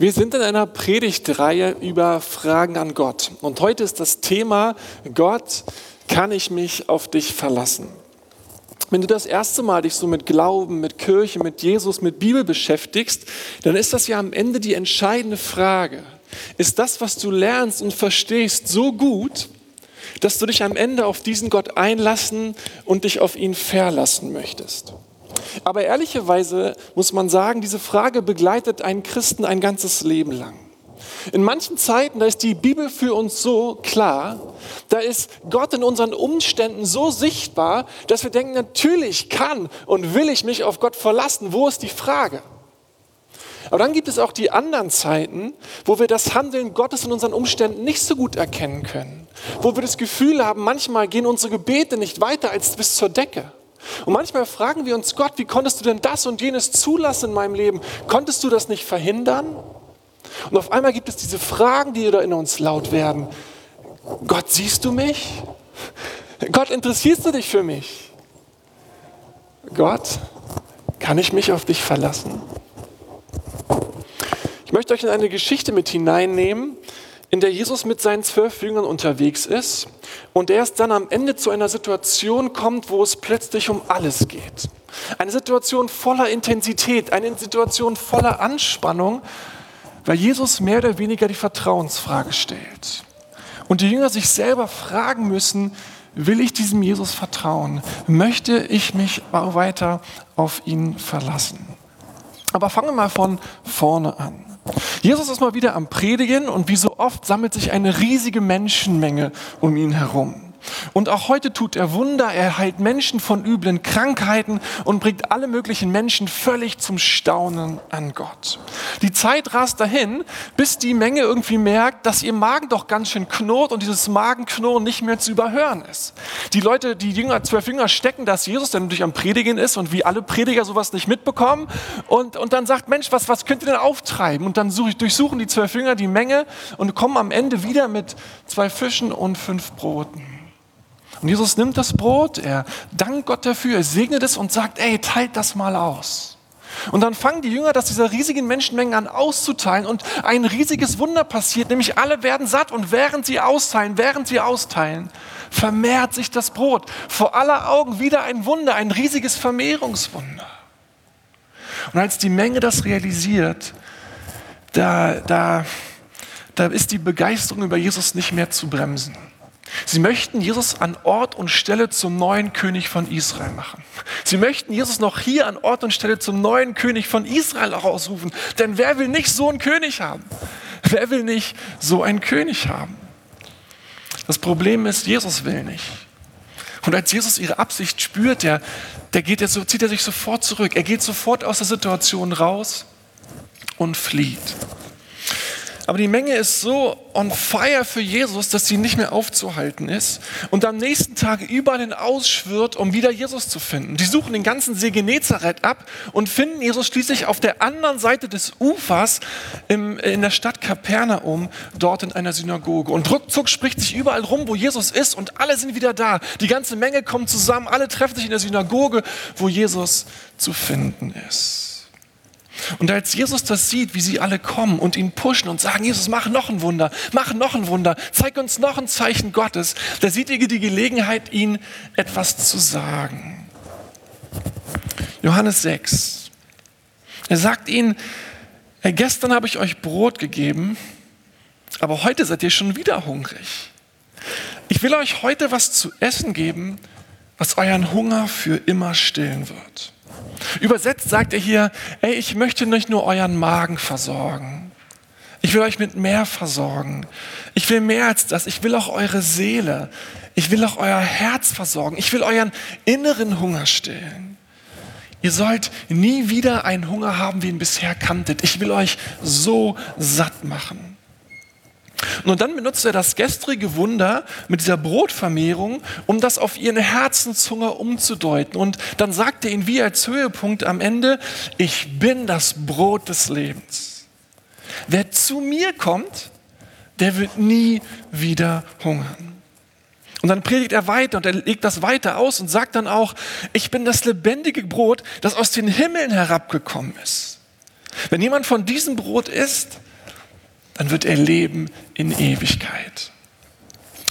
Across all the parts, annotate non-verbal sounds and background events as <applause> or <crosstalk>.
Wir sind in einer Predigtreihe über Fragen an Gott. Und heute ist das Thema, Gott, kann ich mich auf dich verlassen? Wenn du das erste Mal dich so mit Glauben, mit Kirche, mit Jesus, mit Bibel beschäftigst, dann ist das ja am Ende die entscheidende Frage. Ist das, was du lernst und verstehst, so gut, dass du dich am Ende auf diesen Gott einlassen und dich auf ihn verlassen möchtest? Aber ehrlicherweise muss man sagen, diese Frage begleitet einen Christen ein ganzes Leben lang. In manchen Zeiten, da ist die Bibel für uns so klar, da ist Gott in unseren Umständen so sichtbar, dass wir denken, natürlich kann und will ich mich auf Gott verlassen. Wo ist die Frage? Aber dann gibt es auch die anderen Zeiten, wo wir das Handeln Gottes in unseren Umständen nicht so gut erkennen können. Wo wir das Gefühl haben, manchmal gehen unsere Gebete nicht weiter als bis zur Decke. Und manchmal fragen wir uns, Gott, wie konntest du denn das und jenes zulassen in meinem Leben? Konntest du das nicht verhindern? Und auf einmal gibt es diese Fragen, die da in uns laut werden. Gott, siehst du mich? Gott, interessierst du dich für mich? Gott, kann ich mich auf dich verlassen? Ich möchte euch in eine Geschichte mit hineinnehmen, in der Jesus mit seinen zwölf Jüngern unterwegs ist und erst dann am Ende zu einer Situation kommt, wo es plötzlich um alles geht. Eine Situation voller Intensität, eine Situation voller Anspannung, weil Jesus mehr oder weniger die Vertrauensfrage stellt. Und die Jünger sich selber fragen müssen, will ich diesem Jesus vertrauen? Möchte ich mich weiter auf ihn verlassen? Aber fangen wir mal von vorne an. Jesus ist mal wieder am Predigen und wie so oft sammelt sich eine riesige Menschenmenge um ihn herum. Und auch heute tut er Wunder, er heilt Menschen von üblen Krankheiten und bringt alle möglichen Menschen völlig zum Staunen an Gott. Die Zeit rast dahin, bis die Menge irgendwie merkt, dass ihr Magen doch ganz schön knurrt und dieses Magenknurren nicht mehr zu überhören ist. Die Leute, die Jünger, zwölf Jünger stecken, dass Jesus dann natürlich am Predigen ist und wie alle Prediger sowas nicht mitbekommen und, und dann sagt, Mensch, was, was könnt ihr denn auftreiben? Und dann durchsuchen die zwölf Jünger die Menge und kommen am Ende wieder mit zwei Fischen und fünf Broten. Und Jesus nimmt das Brot, er dankt Gott dafür, er segnet es und sagt, ey, teilt das mal aus. Und dann fangen die Jünger das dieser riesigen Menschenmengen an auszuteilen und ein riesiges Wunder passiert, nämlich alle werden satt und während sie austeilen, während sie austeilen, vermehrt sich das Brot. Vor aller Augen wieder ein Wunder, ein riesiges Vermehrungswunder. Und als die Menge das realisiert, da, da, da ist die Begeisterung über Jesus nicht mehr zu bremsen. Sie möchten Jesus an Ort und Stelle zum neuen König von Israel machen. Sie möchten Jesus noch hier an Ort und Stelle zum neuen König von Israel ausrufen. Denn wer will nicht so einen König haben? Wer will nicht so einen König haben? Das Problem ist, Jesus will nicht. Und als Jesus ihre Absicht spürt, der, der geht, der, zieht er sich sofort zurück. Er geht sofort aus der Situation raus und flieht. Aber die Menge ist so on fire für Jesus, dass sie nicht mehr aufzuhalten ist und am nächsten Tag überall hin ausschwirrt, um wieder Jesus zu finden. Die suchen den ganzen See Genezareth ab und finden Jesus schließlich auf der anderen Seite des Ufers im, in der Stadt Kapernaum, dort in einer Synagoge. Und ruckzuck spricht sich überall rum, wo Jesus ist und alle sind wieder da. Die ganze Menge kommt zusammen, alle treffen sich in der Synagoge, wo Jesus zu finden ist. Und als Jesus das sieht, wie sie alle kommen und ihn pushen und sagen, Jesus, mach noch ein Wunder, mach noch ein Wunder, zeig uns noch ein Zeichen Gottes, da sieht er die Gelegenheit, ihnen etwas zu sagen. Johannes 6. Er sagt ihnen, gestern habe ich euch Brot gegeben, aber heute seid ihr schon wieder hungrig. Ich will euch heute was zu essen geben, was euren Hunger für immer stillen wird. Übersetzt sagt er hier, ey, ich möchte nicht nur euren Magen versorgen. Ich will euch mit mehr versorgen. Ich will mehr als das. Ich will auch eure Seele. Ich will auch euer Herz versorgen. Ich will euren inneren Hunger stillen. Ihr sollt nie wieder einen Hunger haben, wie ihn bisher kanntet. Ich will euch so satt machen. Und dann benutzt er das gestrige Wunder mit dieser Brotvermehrung, um das auf ihren Herzenshunger umzudeuten. Und dann sagt er ihnen wie als Höhepunkt am Ende, ich bin das Brot des Lebens. Wer zu mir kommt, der wird nie wieder hungern. Und dann predigt er weiter und er legt das weiter aus und sagt dann auch, ich bin das lebendige Brot, das aus den Himmeln herabgekommen ist. Wenn jemand von diesem Brot isst, dann wird er leben in Ewigkeit.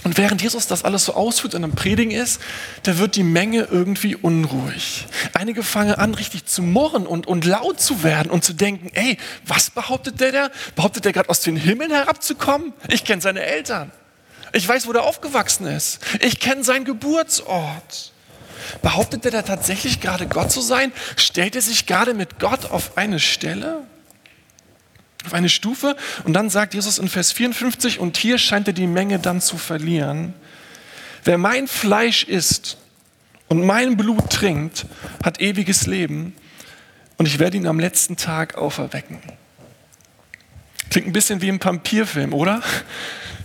Und während Jesus das alles so ausführt und am Predigen ist, da wird die Menge irgendwie unruhig. Einige fangen an, richtig zu murren und, und laut zu werden und zu denken, ey, was behauptet der da? Behauptet der gerade aus den Himmeln herabzukommen? Ich kenne seine Eltern. Ich weiß, wo der aufgewachsen ist. Ich kenne seinen Geburtsort. Behauptet er da tatsächlich gerade Gott zu sein? Stellt er sich gerade mit Gott auf eine Stelle? Auf eine Stufe? Und dann sagt Jesus in Vers 54, und hier scheint er die Menge dann zu verlieren. Wer mein Fleisch isst und mein Blut trinkt, hat ewiges Leben und ich werde ihn am letzten Tag auferwecken. Klingt ein bisschen wie im Vampirfilm, oder?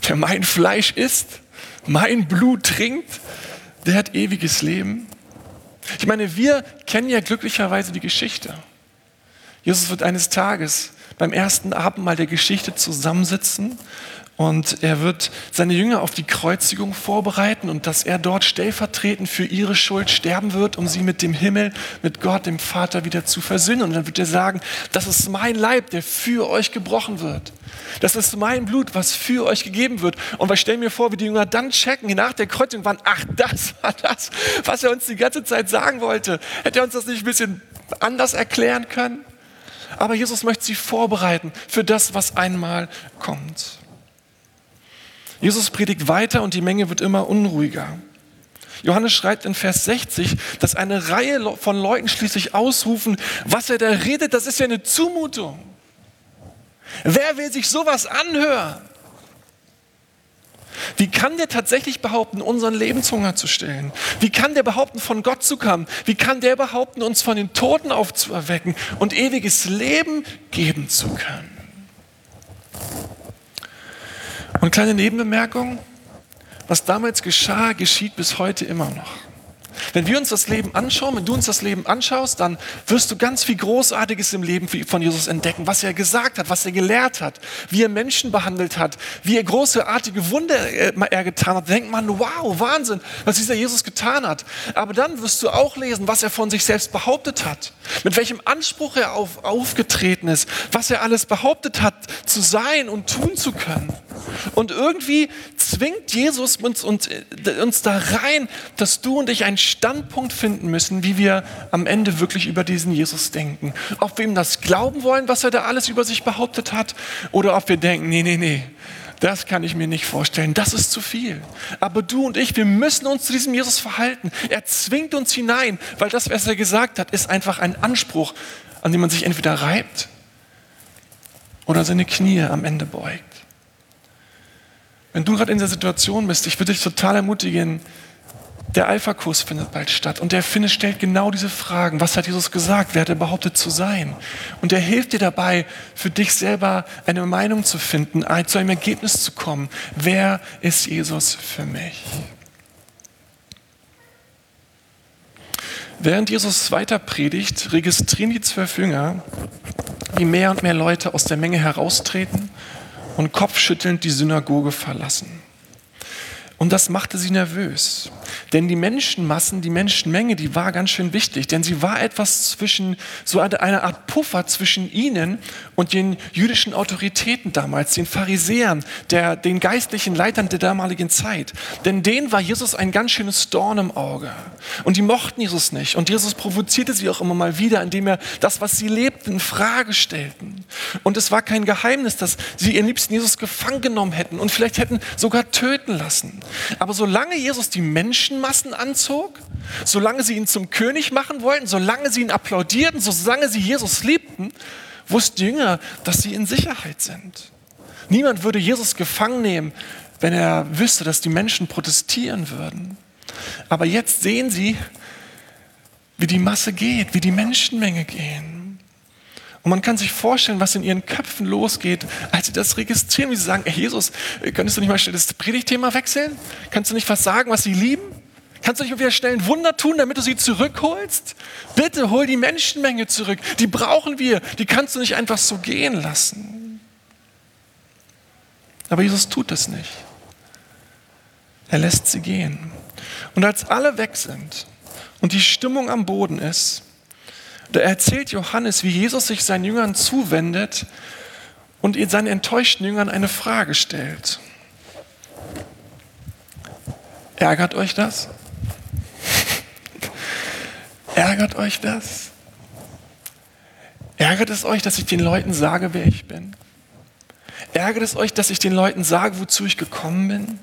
Wer mein Fleisch isst, mein Blut trinkt, der hat ewiges Leben. Ich meine, wir kennen ja glücklicherweise die Geschichte. Jesus wird eines Tages beim ersten Abendmahl der Geschichte zusammensitzen und er wird seine Jünger auf die Kreuzigung vorbereiten und dass er dort stellvertretend für ihre Schuld sterben wird, um sie mit dem Himmel, mit Gott, dem Vater wieder zu versöhnen. Und dann wird er sagen, das ist mein Leib, der für euch gebrochen wird. Das ist mein Blut, was für euch gegeben wird. Und wir stellen mir vor, wie die Jünger dann checken, nach der Kreuzigung waren, ach, das war das, was er uns die ganze Zeit sagen wollte. Hätte er uns das nicht ein bisschen anders erklären können? Aber Jesus möchte sie vorbereiten für das, was einmal kommt. Jesus predigt weiter und die Menge wird immer unruhiger. Johannes schreibt in Vers 60, dass eine Reihe von Leuten schließlich ausrufen, was er da redet, das ist ja eine Zumutung. Wer will sich sowas anhören? Wie kann der tatsächlich behaupten, unseren Lebenshunger zu stillen? Wie kann der behaupten, von Gott zu kommen? Wie kann der behaupten, uns von den Toten aufzuerwecken und ewiges Leben geben zu können? Und kleine Nebenbemerkung, was damals geschah, geschieht bis heute immer noch. Wenn wir uns das Leben anschauen, wenn du uns das Leben anschaust, dann wirst du ganz viel Großartiges im Leben von Jesus entdecken, was er gesagt hat, was er gelehrt hat, wie er Menschen behandelt hat, wie er großartige Wunder äh, er getan hat. Denkt man, wow, Wahnsinn, was dieser Jesus getan hat. Aber dann wirst du auch lesen, was er von sich selbst behauptet hat, mit welchem Anspruch er auf, aufgetreten ist, was er alles behauptet hat, zu sein und tun zu können. Und irgendwie zwingt Jesus uns, uns, äh, uns da rein, dass du und ich einen Standpunkt finden müssen, wie wir am Ende wirklich über diesen Jesus denken. Ob wir ihm das glauben wollen, was er da alles über sich behauptet hat, oder ob wir denken, nee, nee, nee, das kann ich mir nicht vorstellen. Das ist zu viel. Aber du und ich, wir müssen uns zu diesem Jesus verhalten. Er zwingt uns hinein, weil das, was er gesagt hat, ist einfach ein Anspruch, an dem man sich entweder reibt oder seine Knie am Ende beugt. Wenn du gerade in der Situation bist, ich würde dich total ermutigen, der Alpha-Kurs findet bald statt und der findet, stellt genau diese Fragen. Was hat Jesus gesagt? Wer hat er behauptet zu sein? Und er hilft dir dabei, für dich selber eine Meinung zu finden, zu einem Ergebnis zu kommen. Wer ist Jesus für mich? Während Jesus weiter predigt, registrieren die zwölf Jünger, wie mehr und mehr Leute aus der Menge heraustreten und kopfschüttelnd die Synagoge verlassen. Und das machte sie nervös. Denn die Menschenmassen, die Menschenmenge, die war ganz schön wichtig, denn sie war etwas zwischen, so eine, Art Puffer zwischen ihnen und den jüdischen Autoritäten damals, den Pharisäern, der, den geistlichen Leitern der damaligen Zeit. Denn denen war Jesus ein ganz schönes Dorn im Auge. Und die mochten Jesus nicht. Und Jesus provozierte sie auch immer mal wieder, indem er das, was sie lebten, in Frage stellten. Und es war kein Geheimnis, dass sie ihren liebsten Jesus gefangen genommen hätten und vielleicht hätten sogar töten lassen. Aber solange Jesus die Menschenmassen anzog, solange sie ihn zum König machen wollten, solange sie ihn applaudierten, solange sie Jesus liebten, wussten die Jünger, dass sie in Sicherheit sind. Niemand würde Jesus gefangen nehmen, wenn er wüsste, dass die Menschen protestieren würden. Aber jetzt sehen sie, wie die Masse geht, wie die Menschenmenge gehen. Und man kann sich vorstellen, was in ihren Köpfen losgeht, als sie das registrieren, wie sie sagen, hey Jesus, könntest du nicht mal schnell das Predigtthema wechseln? Kannst du nicht was sagen, was sie lieben? Kannst du nicht wieder schnell ein Wunder tun, damit du sie zurückholst? Bitte hol die Menschenmenge zurück. Die brauchen wir. Die kannst du nicht einfach so gehen lassen. Aber Jesus tut das nicht. Er lässt sie gehen. Und als alle weg sind und die Stimmung am Boden ist, da erzählt Johannes, wie Jesus sich seinen Jüngern zuwendet und seinen enttäuschten Jüngern eine Frage stellt. Ärgert euch das? Ärgert euch das? Ärgert es euch, dass ich den Leuten sage, wer ich bin? Ärgert es euch, dass ich den Leuten sage, wozu ich gekommen bin?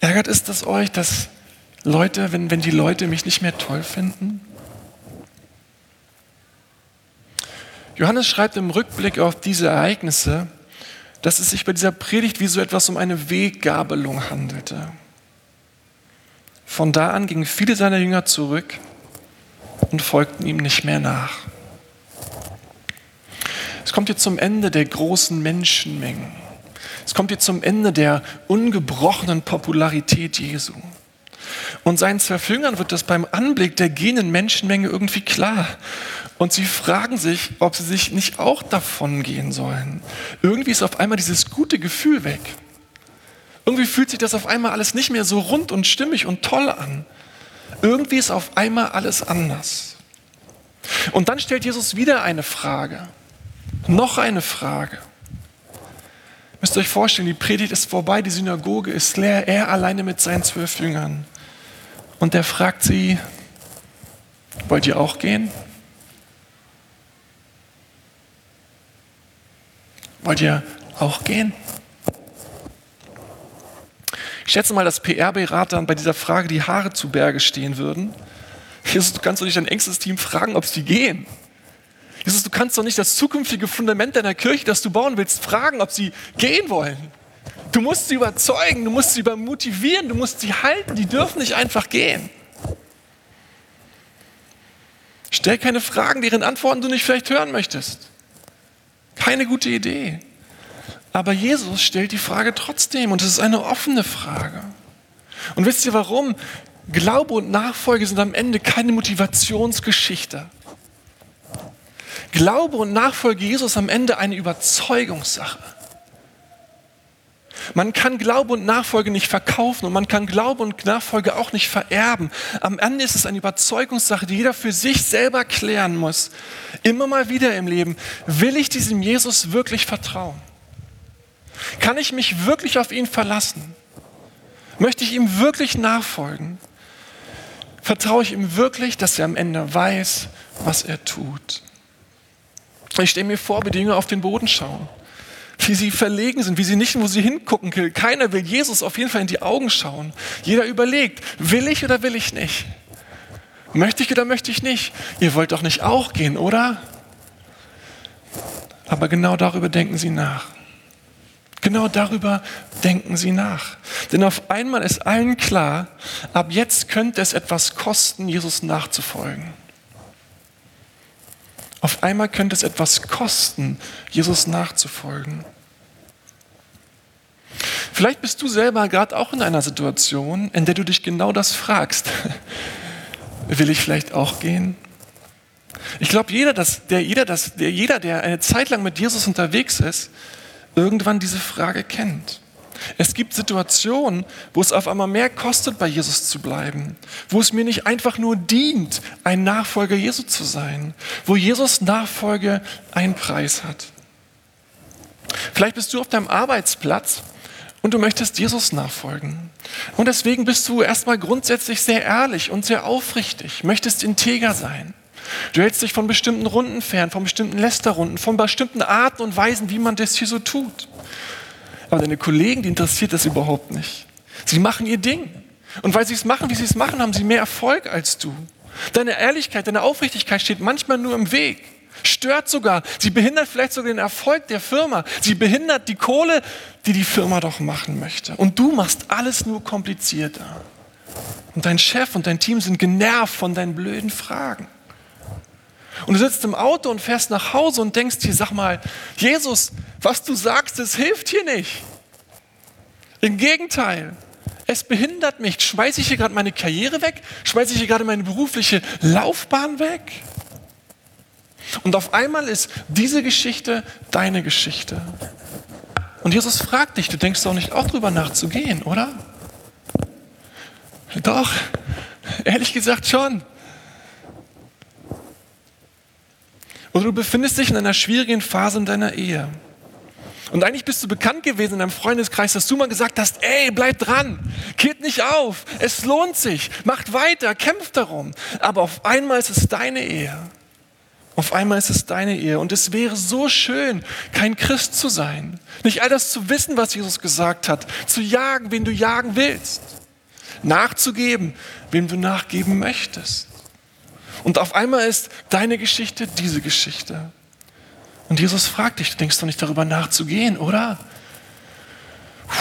Ärgert es das euch, dass Leute, wenn, wenn die Leute mich nicht mehr toll finden? Johannes schreibt im Rückblick auf diese Ereignisse, dass es sich bei dieser Predigt wie so etwas um eine Weggabelung handelte. Von da an gingen viele seiner Jünger zurück und folgten ihm nicht mehr nach. Es kommt jetzt zum Ende der großen Menschenmengen. Es kommt jetzt zum Ende der ungebrochenen Popularität Jesu. Und seinen zwölf Jüngern wird das beim Anblick der gehenden Menschenmenge irgendwie klar. Und sie fragen sich, ob sie sich nicht auch davon gehen sollen. Irgendwie ist auf einmal dieses gute Gefühl weg. Irgendwie fühlt sich das auf einmal alles nicht mehr so rund und stimmig und toll an. Irgendwie ist auf einmal alles anders. Und dann stellt Jesus wieder eine Frage. Noch eine Frage. Müsst ihr euch vorstellen, die Predigt ist vorbei, die Synagoge ist leer, er alleine mit seinen zwölf Jüngern. Und er fragt sie, wollt ihr auch gehen? Wollt ihr auch gehen? Ich schätze mal, dass PR-Beratern bei dieser Frage die Haare zu Berge stehen würden. Jesus, du kannst doch nicht dein engstes Team fragen, ob sie gehen. Jesus, du kannst doch nicht das zukünftige Fundament deiner Kirche, das du bauen willst, fragen, ob sie gehen wollen. Du musst sie überzeugen, du musst sie motivieren, du musst sie halten, die dürfen nicht einfach gehen. Stell keine Fragen, deren Antworten du nicht vielleicht hören möchtest. Keine gute Idee. Aber Jesus stellt die Frage trotzdem und es ist eine offene Frage. Und wisst ihr warum? Glaube und Nachfolge sind am Ende keine Motivationsgeschichte. Glaube und Nachfolge Jesus am Ende eine Überzeugungssache. Man kann Glaube und Nachfolge nicht verkaufen und man kann Glaube und Nachfolge auch nicht vererben. Am Ende ist es eine Überzeugungssache, die jeder für sich selber klären muss. Immer mal wieder im Leben. Will ich diesem Jesus wirklich vertrauen? Kann ich mich wirklich auf ihn verlassen? Möchte ich ihm wirklich nachfolgen? Vertraue ich ihm wirklich, dass er am Ende weiß, was er tut? Ich stelle mir vor, wie die Jünger auf den Boden schauen, wie sie verlegen sind, wie sie nicht, wo sie hingucken will. Keiner will Jesus auf jeden Fall in die Augen schauen. Jeder überlegt, will ich oder will ich nicht? Möchte ich oder möchte ich nicht? Ihr wollt doch nicht auch gehen, oder? Aber genau darüber denken sie nach. Genau darüber denken sie nach. Denn auf einmal ist allen klar, ab jetzt könnte es etwas kosten, Jesus nachzufolgen. Auf einmal könnte es etwas kosten, Jesus nachzufolgen. Vielleicht bist du selber gerade auch in einer Situation, in der du dich genau das fragst. <laughs> Will ich vielleicht auch gehen? Ich glaube, jeder, der, jeder, der, jeder, der eine Zeit lang mit Jesus unterwegs ist, irgendwann diese Frage kennt. Es gibt Situationen, wo es auf einmal mehr kostet, bei Jesus zu bleiben, wo es mir nicht einfach nur dient, ein Nachfolger Jesu zu sein, wo Jesus Nachfolge einen Preis hat. Vielleicht bist du auf deinem Arbeitsplatz und du möchtest Jesus nachfolgen. Und deswegen bist du erstmal grundsätzlich sehr ehrlich und sehr aufrichtig, möchtest integer sein. Du hältst dich von bestimmten Runden fern, von bestimmten Lästerrunden, von bestimmten Arten und Weisen, wie man das hier so tut. Aber deine Kollegen, die interessiert das überhaupt nicht. Sie machen ihr Ding. Und weil sie es machen, wie sie es machen, haben sie mehr Erfolg als du. Deine Ehrlichkeit, deine Aufrichtigkeit steht manchmal nur im Weg. Stört sogar. Sie behindert vielleicht sogar den Erfolg der Firma. Sie behindert die Kohle, die die Firma doch machen möchte. Und du machst alles nur komplizierter. Und dein Chef und dein Team sind genervt von deinen blöden Fragen. Und du sitzt im Auto und fährst nach Hause und denkst dir, sag mal, Jesus, was du sagst, das hilft hier nicht. Im Gegenteil, es behindert mich. Schmeiße ich hier gerade meine Karriere weg? Schmeiße ich hier gerade meine berufliche Laufbahn weg? Und auf einmal ist diese Geschichte deine Geschichte. Und Jesus fragt dich, du denkst doch nicht auch drüber nachzugehen, oder? Doch, ehrlich gesagt schon. Oder du befindest dich in einer schwierigen Phase in deiner Ehe. Und eigentlich bist du bekannt gewesen in deinem Freundeskreis, dass du mal gesagt hast, ey, bleib dran, geht nicht auf, es lohnt sich, macht weiter, kämpft darum. Aber auf einmal ist es deine Ehe. Auf einmal ist es deine Ehe. Und es wäre so schön, kein Christ zu sein. Nicht all das zu wissen, was Jesus gesagt hat. Zu jagen, wen du jagen willst. Nachzugeben, wem du nachgeben möchtest. Und auf einmal ist deine Geschichte diese Geschichte. Und Jesus fragt dich, du denkst doch nicht darüber nachzugehen, oder? Puh,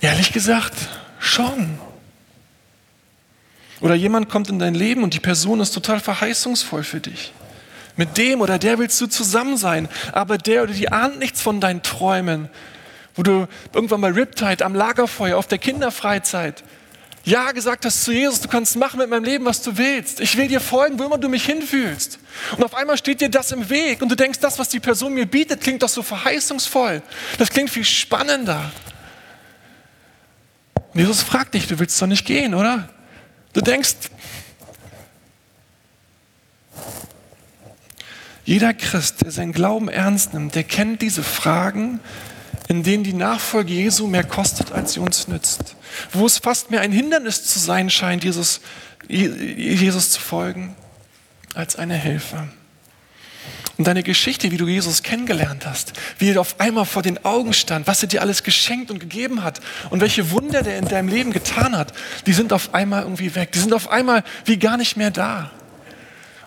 ehrlich gesagt, schon. Oder jemand kommt in dein Leben und die Person ist total verheißungsvoll für dich. Mit dem oder der willst du zusammen sein, aber der oder die ahnt nichts von deinen Träumen. Wo du irgendwann bei Riptide am Lagerfeuer auf der Kinderfreizeit ja gesagt hast zu Jesus, du kannst machen mit meinem Leben, was du willst. Ich will dir folgen, wo immer du mich hinfühlst. Und auf einmal steht dir das im Weg und du denkst, das, was die Person mir bietet, klingt doch so verheißungsvoll. Das klingt viel spannender. Und Jesus fragt dich, du willst doch nicht gehen, oder? Du denkst, jeder Christ, der seinen Glauben ernst nimmt, der kennt diese Fragen, in denen die Nachfolge Jesu mehr kostet, als sie uns nützt. Wo es fast mehr ein Hindernis zu sein scheint, Jesus, Jesus zu folgen, als eine Hilfe. Und deine Geschichte, wie du Jesus kennengelernt hast, wie er auf einmal vor den Augen stand, was er dir alles geschenkt und gegeben hat und welche Wunder der in deinem Leben getan hat, die sind auf einmal irgendwie weg. Die sind auf einmal wie gar nicht mehr da.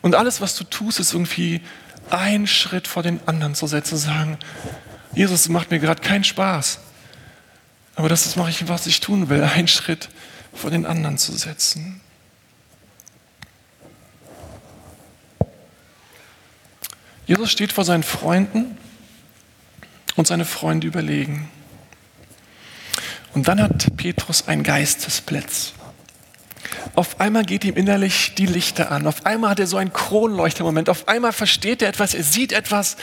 Und alles, was du tust, ist irgendwie einen Schritt vor den anderen zu setzen, zu sagen, Jesus, das macht mir gerade keinen Spaß. Aber das, das mache ich, was ich tun will, einen Schritt vor den anderen zu setzen. Jesus steht vor seinen Freunden und seine Freunde überlegen. Und dann hat Petrus einen Geistesblitz. Auf einmal geht ihm innerlich die Lichter an. Auf einmal hat er so einen Kronleuchtermoment. Auf einmal versteht er etwas, er sieht etwas,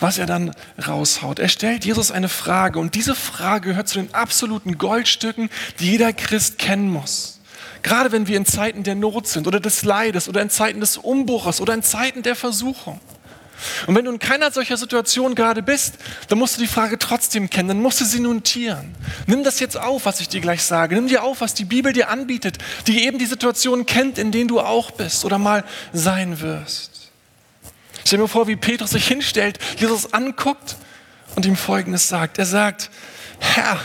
was er dann raushaut. Er stellt Jesus eine Frage und diese Frage gehört zu den absoluten Goldstücken, die jeder Christ kennen muss. Gerade wenn wir in Zeiten der Not sind oder des Leides oder in Zeiten des Umbruches oder in Zeiten der Versuchung. Und wenn du in keiner solcher Situation gerade bist, dann musst du die Frage trotzdem kennen, dann musst du sie notieren. Nimm das jetzt auf, was ich dir gleich sage. Nimm dir auf, was die Bibel dir anbietet, die eben die Situation kennt, in denen du auch bist oder mal sein wirst. Stell mir vor, wie Petrus sich hinstellt, Jesus anguckt und ihm Folgendes sagt. Er sagt, Herr,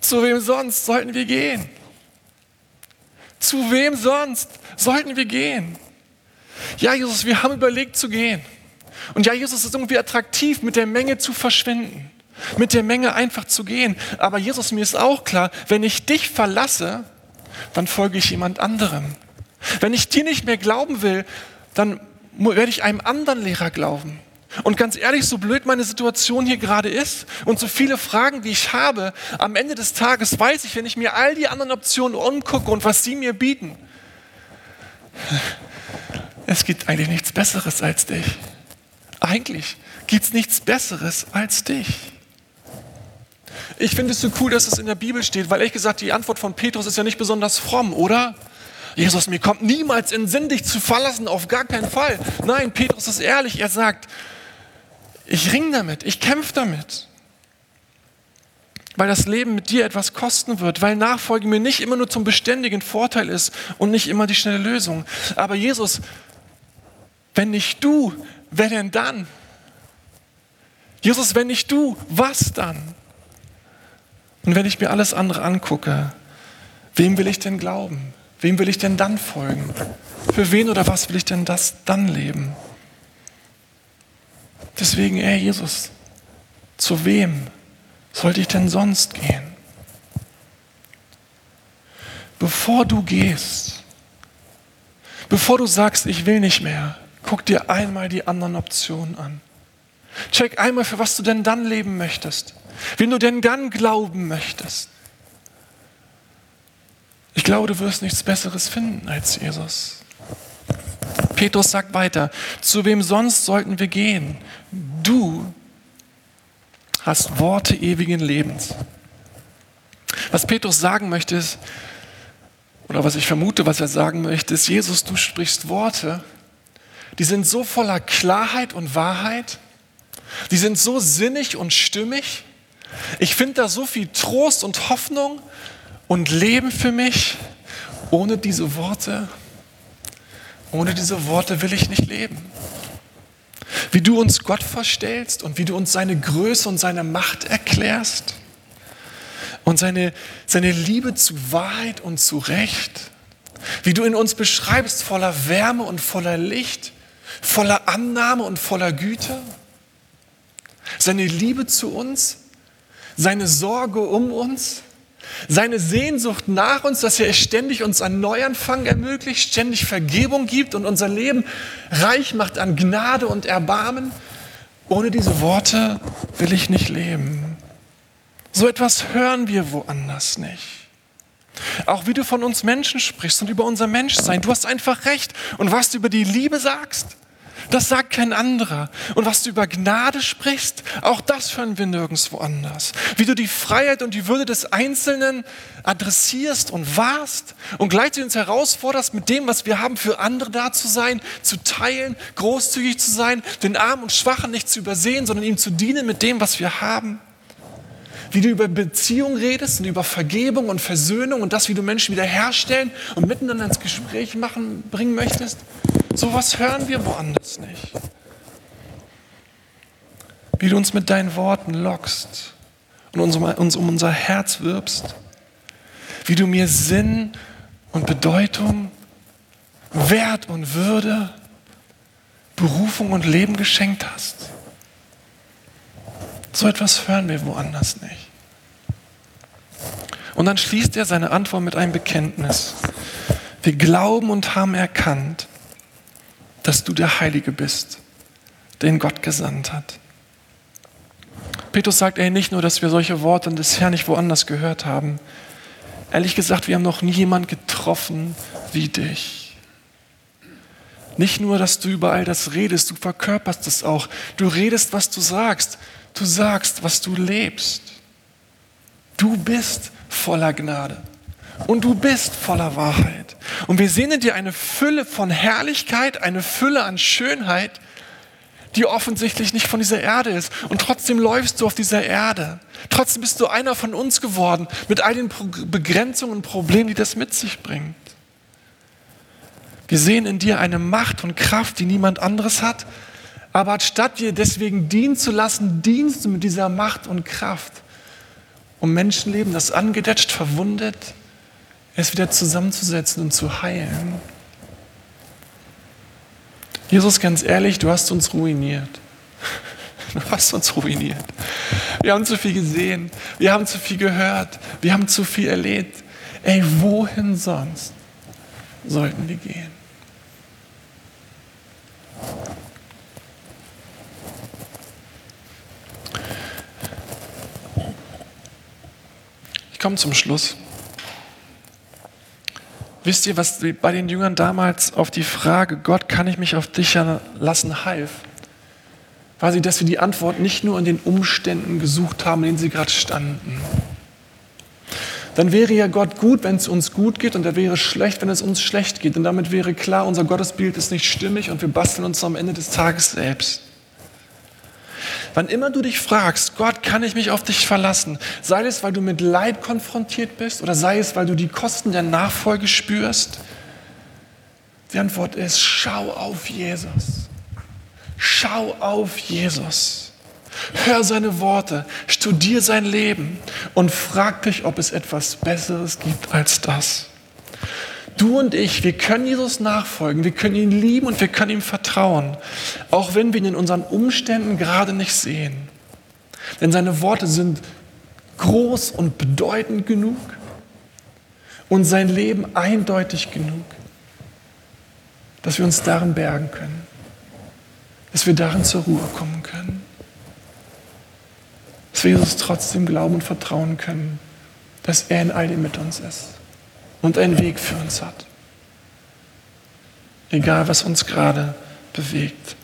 zu wem sonst sollten wir gehen? Zu wem sonst sollten wir gehen? Ja, Jesus, wir haben überlegt zu gehen. Und ja, Jesus ist irgendwie attraktiv, mit der Menge zu verschwinden, mit der Menge einfach zu gehen. Aber Jesus, mir ist auch klar, wenn ich dich verlasse, dann folge ich jemand anderem. Wenn ich dir nicht mehr glauben will, dann werde ich einem anderen Lehrer glauben. Und ganz ehrlich, so blöd meine Situation hier gerade ist und so viele Fragen, die ich habe, am Ende des Tages weiß ich, wenn ich mir all die anderen Optionen umgucke und was sie mir bieten, <laughs> es gibt eigentlich nichts Besseres als dich. Eigentlich gibt es nichts Besseres als dich. Ich finde es so cool, dass es in der Bibel steht, weil ehrlich gesagt, die Antwort von Petrus ist ja nicht besonders fromm, oder? Jesus, mir kommt niemals in Sinn, dich zu verlassen, auf gar keinen Fall. Nein, Petrus ist ehrlich, er sagt, ich ring damit, ich kämpfe damit. Weil das Leben mit dir etwas kosten wird, weil Nachfolge mir nicht immer nur zum beständigen Vorteil ist und nicht immer die schnelle Lösung. Aber Jesus, wenn nicht du, wer denn dann? Jesus, wenn nicht du, was dann? Und wenn ich mir alles andere angucke, wem will ich denn glauben? Wem will ich denn dann folgen? Für wen oder was will ich denn das dann leben? Deswegen, ey Jesus, zu wem sollte ich denn sonst gehen? Bevor du gehst, bevor du sagst, ich will nicht mehr, Guck dir einmal die anderen Optionen an. Check einmal, für was du denn dann leben möchtest. Wen du denn dann glauben möchtest. Ich glaube, du wirst nichts Besseres finden als Jesus. Petrus sagt weiter, zu wem sonst sollten wir gehen? Du hast Worte ewigen Lebens. Was Petrus sagen möchte ist, oder was ich vermute, was er sagen möchte, ist, Jesus, du sprichst Worte, die sind so voller Klarheit und Wahrheit. Die sind so sinnig und stimmig. Ich finde da so viel Trost und Hoffnung und Leben für mich. Ohne diese Worte, ohne diese Worte will ich nicht leben. Wie du uns Gott verstellst und wie du uns seine Größe und seine Macht erklärst und seine, seine Liebe zu Wahrheit und zu Recht. Wie du in uns beschreibst voller Wärme und voller Licht, voller Annahme und voller Güte. Seine Liebe zu uns, seine Sorge um uns, seine Sehnsucht nach uns, dass er ständig uns einen Neuanfang ermöglicht, ständig Vergebung gibt und unser Leben reich macht an Gnade und Erbarmen. Ohne diese Worte will ich nicht leben. So etwas hören wir woanders nicht. Auch wie du von uns Menschen sprichst und über unser Menschsein. Du hast einfach recht. Und was du über die Liebe sagst, das sagt kein anderer. Und was du über Gnade sprichst, auch das hören wir nirgendwo anders. Wie du die Freiheit und die Würde des Einzelnen adressierst und wahrst und gleichzeitig uns herausforderst, mit dem, was wir haben, für andere da zu sein, zu teilen, großzügig zu sein, den Armen und Schwachen nicht zu übersehen, sondern ihm zu dienen mit dem, was wir haben wie du über Beziehung redest und über Vergebung und Versöhnung und das, wie du Menschen wiederherstellen und miteinander ins Gespräch machen, bringen möchtest. Sowas hören wir woanders nicht. Wie du uns mit deinen Worten lockst und uns um unser Herz wirbst. Wie du mir Sinn und Bedeutung, Wert und Würde, Berufung und Leben geschenkt hast. So etwas hören wir woanders nicht. Und dann schließt er seine Antwort mit einem Bekenntnis. Wir glauben und haben erkannt, dass du der Heilige bist, den Gott gesandt hat. Petrus sagt ey, nicht nur, dass wir solche Worte bisher nicht woanders gehört haben. Ehrlich gesagt, wir haben noch nie jemand getroffen wie dich. Nicht nur, dass du überall das redest, du verkörperst es auch. Du redest, was du sagst. Du sagst, was du lebst. Du bist voller Gnade und du bist voller Wahrheit. Und wir sehen in dir eine Fülle von Herrlichkeit, eine Fülle an Schönheit, die offensichtlich nicht von dieser Erde ist. Und trotzdem läufst du auf dieser Erde. Trotzdem bist du einer von uns geworden, mit all den Begrenzungen und Problemen, die das mit sich bringt. Wir sehen in dir eine Macht und Kraft, die niemand anderes hat, aber anstatt dir deswegen dienen zu lassen, dienst du mit dieser Macht und Kraft, um Menschenleben, das angedetscht, verwundet, es wieder zusammenzusetzen und zu heilen. Jesus, ganz ehrlich, du hast uns ruiniert. <laughs> Du hast uns ruiniert. Wir haben zu viel gesehen, wir haben zu viel gehört, wir haben zu viel erlebt. Ey, wohin sonst sollten wir gehen? Ich komme zum Schluss. Wisst ihr, was bei den Jüngern damals auf die Frage, Gott, kann ich mich auf dich lassen, half? War sie, dass wir die Antwort nicht nur in den Umständen gesucht haben, in denen sie gerade standen. Dann wäre ja Gott gut, wenn es uns gut geht, und er wäre schlecht, wenn es uns schlecht geht. Und damit wäre klar, unser Gottesbild ist nicht stimmig und wir basteln uns am Ende des Tages selbst. Wann immer du dich fragst, Gott, kann ich mich auf dich verlassen, sei es, weil du mit Leid konfrontiert bist oder sei es, weil du die Kosten der Nachfolge spürst, die Antwort ist, schau auf Jesus. Schau auf Jesus. Hör seine Worte, studier sein Leben und frag dich, ob es etwas Besseres gibt als das. Du und ich, wir können Jesus nachfolgen, wir können ihn lieben und wir können ihm vertrauen, auch wenn wir ihn in unseren Umständen gerade nicht sehen. Denn seine Worte sind groß und bedeutend genug und sein Leben eindeutig genug, dass wir uns darin bergen können, dass wir darin zur Ruhe kommen können, dass wir Jesus trotzdem glauben und vertrauen können, dass er in all dem mit uns ist und einen Weg für uns hat. Egal, was uns gerade bewegt.